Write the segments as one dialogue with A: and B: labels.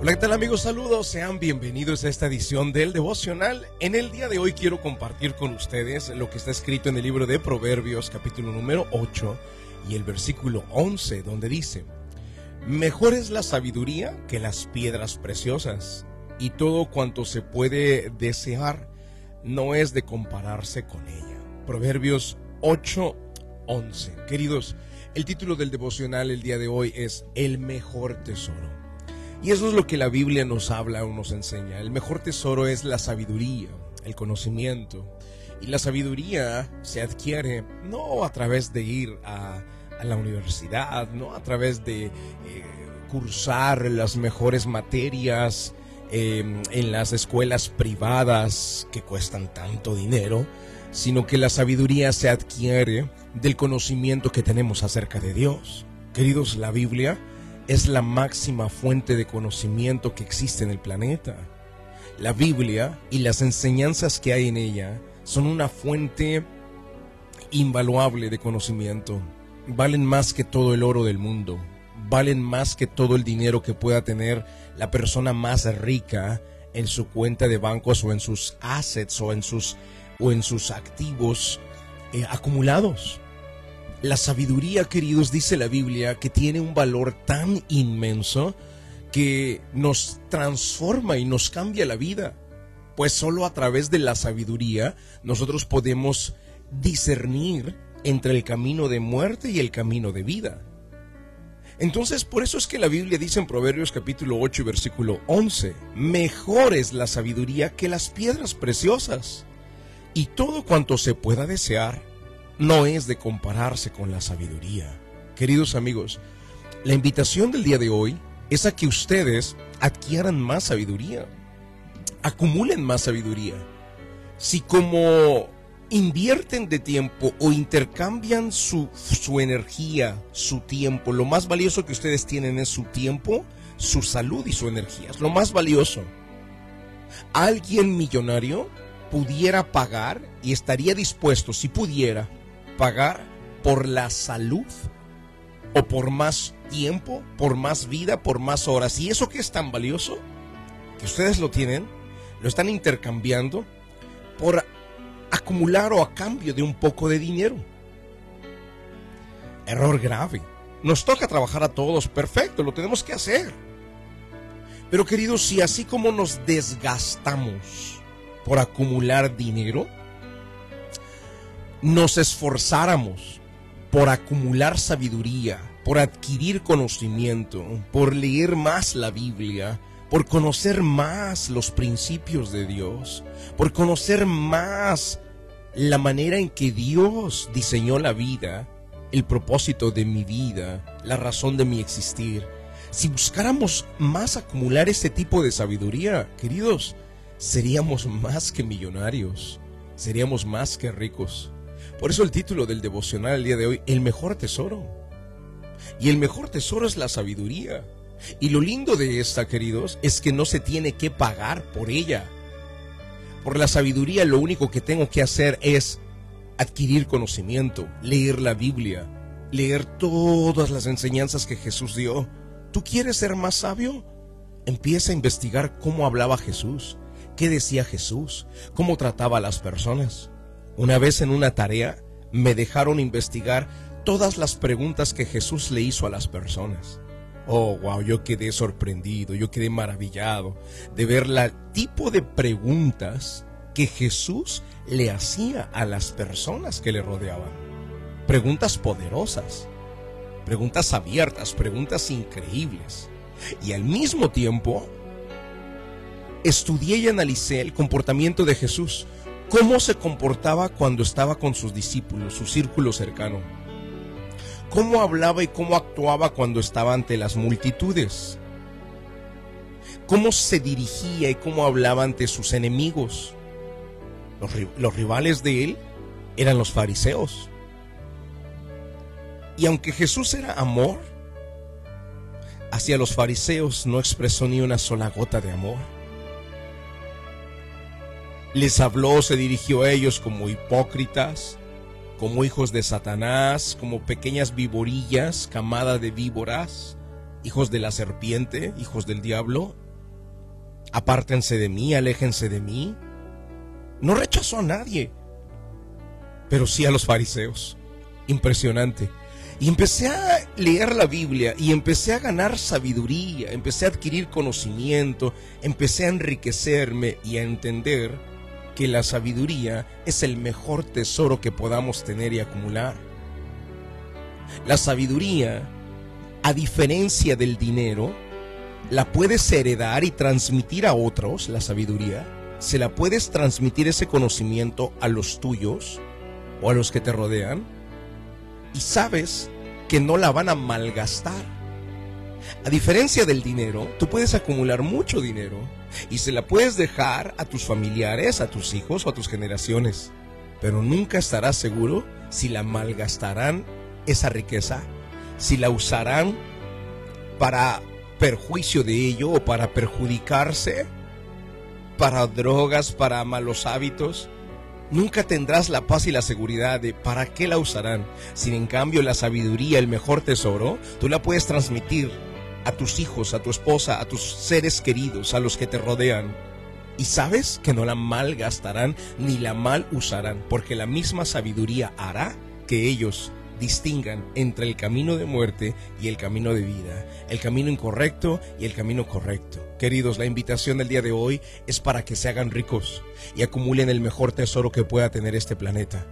A: Hola, ¿qué tal amigos? Saludos, sean bienvenidos a esta edición del devocional. En el día de hoy quiero compartir con ustedes lo que está escrito en el libro de Proverbios capítulo número 8 y el versículo 11 donde dice, Mejor es la sabiduría que las piedras preciosas y todo cuanto se puede desear no es de compararse con ella. Proverbios 8, 11. Queridos, el título del devocional el día de hoy es El mejor tesoro. Y eso es lo que la Biblia nos habla o nos enseña. El mejor tesoro es la sabiduría, el conocimiento. Y la sabiduría se adquiere no a través de ir a, la universidad, no a través de eh, cursar las mejores materias em, en las escuelas privadas que cuestan tanto dinero, sino que la sabiduría se adquiere del conocimiento que tenemos acerca de Dios. Queridos, la Biblia es la máxima fuente de conocimiento que existe en el planeta. La Biblia y las enseñanzas que hay en ella son una fuente invaluable de conocimiento. Valen más que todo el oro del mundo. Valen más que todo el dinero que pueda tener la persona más rica en su cuenta de bancos o en sus assets o en sus, o en sus activos eh, acumulados. La sabiduría, queridos, dice la Biblia, que tiene un valor tan inmenso que nos transforma y nos cambia la vida. Pues solo a través de la sabiduría nosotros podemos discernir entre el camino de muerte y el camino de vida. Entonces, por eso es que la Biblia dice en Proverbios capítulo 8 versículo 11, mejor es la sabiduría que las piedras preciosas, y todo cuanto se pueda desear no es de compararse con la sabiduría. Queridos amigos, la invitación del día de hoy es a que ustedes adquieran más sabiduría, acumulen más sabiduría. Si como invierten de tiempo o intercambian su, su energía, su tiempo, lo más valioso que ustedes tienen es su tiempo, su salud y su energía, es lo más valioso. Alguien millonario pudiera pagar y estaría dispuesto, si pudiera, pagar por la salud o por más tiempo, por más vida, por más horas. Y eso que es tan valioso, que ustedes lo tienen, lo están intercambiando por acumular o a cambio de un poco de dinero. Error grave. Nos toca trabajar a todos, perfecto, lo tenemos que hacer. Pero queridos, si así como nos desgastamos por acumular dinero, nos esforzáramos por acumular sabiduría, por adquirir conocimiento, por leer más la Biblia, por conocer más los principios de Dios, por conocer más la manera en que Dios diseñó la vida, el propósito de mi vida, la razón de mi existir. Si buscáramos más acumular ese tipo de sabiduría, queridos, seríamos más que millonarios, seríamos más que ricos. Por eso el título del devocional el día de hoy, el mejor tesoro. Y el mejor tesoro es la sabiduría. Y lo lindo de esta, queridos, es que no se tiene que pagar por ella. Por la sabiduría lo único que tengo que hacer es adquirir conocimiento, leer la Biblia, leer todas las enseñanzas que Jesús dio. ¿Tú quieres ser más sabio? Empieza a investigar cómo hablaba Jesús, qué decía Jesús, cómo trataba a las personas. Una vez en una tarea me dejaron investigar todas las preguntas que Jesús le hizo a las personas. Oh, wow, yo quedé sorprendido, yo quedé maravillado de ver el tipo de preguntas que Jesús le hacía a las personas que le rodeaban. Preguntas poderosas, preguntas abiertas, preguntas increíbles. Y al mismo tiempo, estudié y analicé el comportamiento de Jesús cómo se comportaba cuando estaba con sus discípulos, su círculo cercano, cómo hablaba y cómo actuaba cuando estaba ante las multitudes, cómo se dirigía y cómo hablaba ante sus enemigos. Los, rivales de él eran los fariseos. Y aunque Jesús era amor, hacia los fariseos no expresó ni una sola gota de amor les habló, se dirigió a ellos como hipócritas, como hijos de Satanás, como pequeñas viborillas, camada de víboras, hijos de la serpiente, hijos del diablo. apártense de mí, aléjense de mí. No rechazó a nadie, pero sí a los fariseos. Impresionante. Y empecé a leer la Biblia y empecé a ganar sabiduría, empecé a adquirir conocimiento, empecé a enriquecerme y a entender que la sabiduría es el mejor tesoro que podamos tener y acumular. La sabiduría, a diferencia del dinero, la puedes heredar y transmitir a otros, la sabiduría. Se la puedes transmitir ese conocimiento a los tuyos o a los que te rodean. Y sabes que no la van a malgastar. A diferencia del dinero, tú puedes acumular mucho dinero y se la puedes dejar a tus familiares, a tus hijos o a tus generaciones, pero nunca estarás seguro si la malgastarán esa riqueza, si la usarán para perjuicio de ello o para perjudicarse, para drogas, para malos hábitos. Nunca tendrás la paz y la seguridad de para qué la usarán. Sin en cambio la sabiduría, el mejor tesoro, tú la puedes transmitir a tus hijos, a tu esposa, a tus seres queridos, a los que te rodean. Y sabes que no la malgastarán ni la mal usarán, porque la misma sabiduría hará que ellos distingan entre el camino de muerte y el camino de vida, el camino incorrecto y el camino correcto. Queridos, la invitación del día de hoy es para que se hagan ricos y acumulen el mejor tesoro que pueda tener este planeta.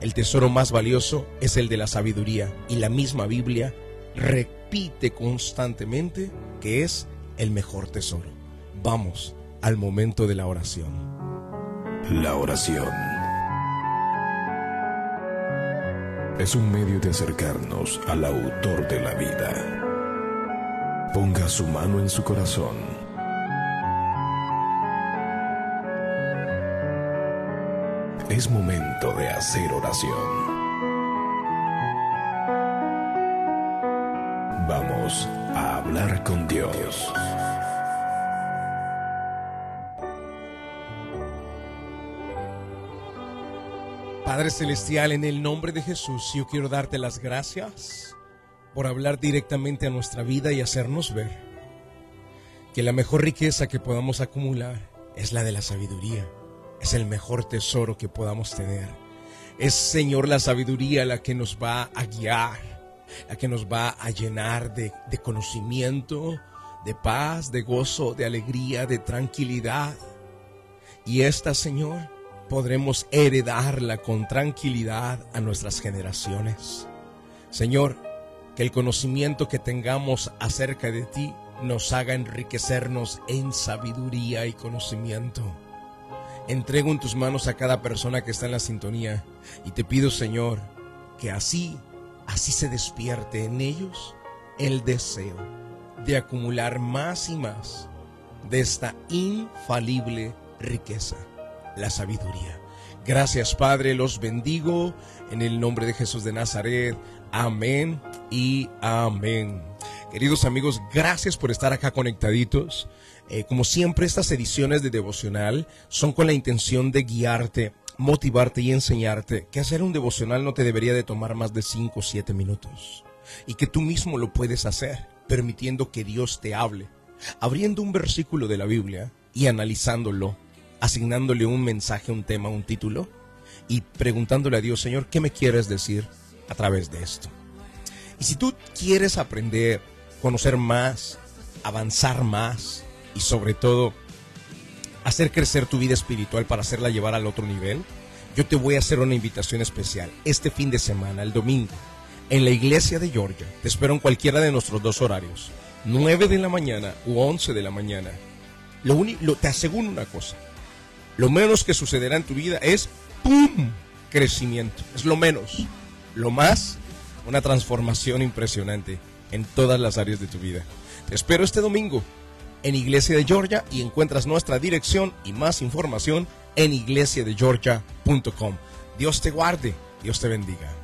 A: El tesoro más valioso es el de la sabiduría y la misma Biblia repite constantemente que es el mejor tesoro. Vamos al momento de la oración.
B: La oración es un medio de acercarnos al autor de la vida. Ponga su mano en su corazón. Es momento de hacer oración. A hablar con Dios.
A: Padre Celestial, en el nombre de Jesús, yo quiero darte las gracias por hablar directamente a nuestra vida y hacernos ver que la mejor riqueza que podamos acumular es la de la sabiduría. Es el mejor tesoro que podamos tener. Es, Señor, la sabiduría la que nos va a guiar, la que nos va a llenar de, de conocimiento, de paz, de gozo, de alegría, de tranquilidad. Y esta, Señor, podremos heredarla con tranquilidad a nuestras generaciones. Señor, que el conocimiento que tengamos acerca de ti nos haga enriquecernos en sabiduría y conocimiento. Entrego en tus manos a cada persona que está en la sintonía y te pido, Señor, que así, así se despierte en ellos el deseo de acumular más y más de esta infalible riqueza la sabiduría. Gracias Padre, los bendigo en el nombre de Jesús de Nazaret. Amén y amén. Queridos amigos, gracias por estar acá conectaditos. Eh, como siempre, estas ediciones de devocional son con la intención de guiarte, motivarte y enseñarte que hacer un devocional no te debería de tomar más de 5 o 7 minutos. Y que tú mismo lo puedes hacer, permitiendo que Dios te hable, abriendo un versículo de la Biblia y analizándolo asignándole un mensaje, un tema, un título y preguntándole a Dios, Señor, ¿qué me quieres decir a través de esto? Y si tú quieres aprender, conocer más, avanzar más y sobre todo hacer crecer tu vida espiritual para hacerla llevar al otro nivel, yo te voy a hacer una invitación especial este fin de semana, el domingo, en la iglesia de Georgia. Te espero en cualquiera de nuestros dos horarios, 9 de la mañana u 11 de la mañana. Lo, único, te aseguro una cosa, lo menos que sucederá en tu vida es ¡pum! crecimiento. Es lo menos. Lo más, una transformación impresionante en todas las áreas de tu vida. Te espero este domingo en Iglesia de Georgia y encuentras nuestra dirección y más información en iglesiadegeorgia.com. Dios te guarde, Dios te bendiga.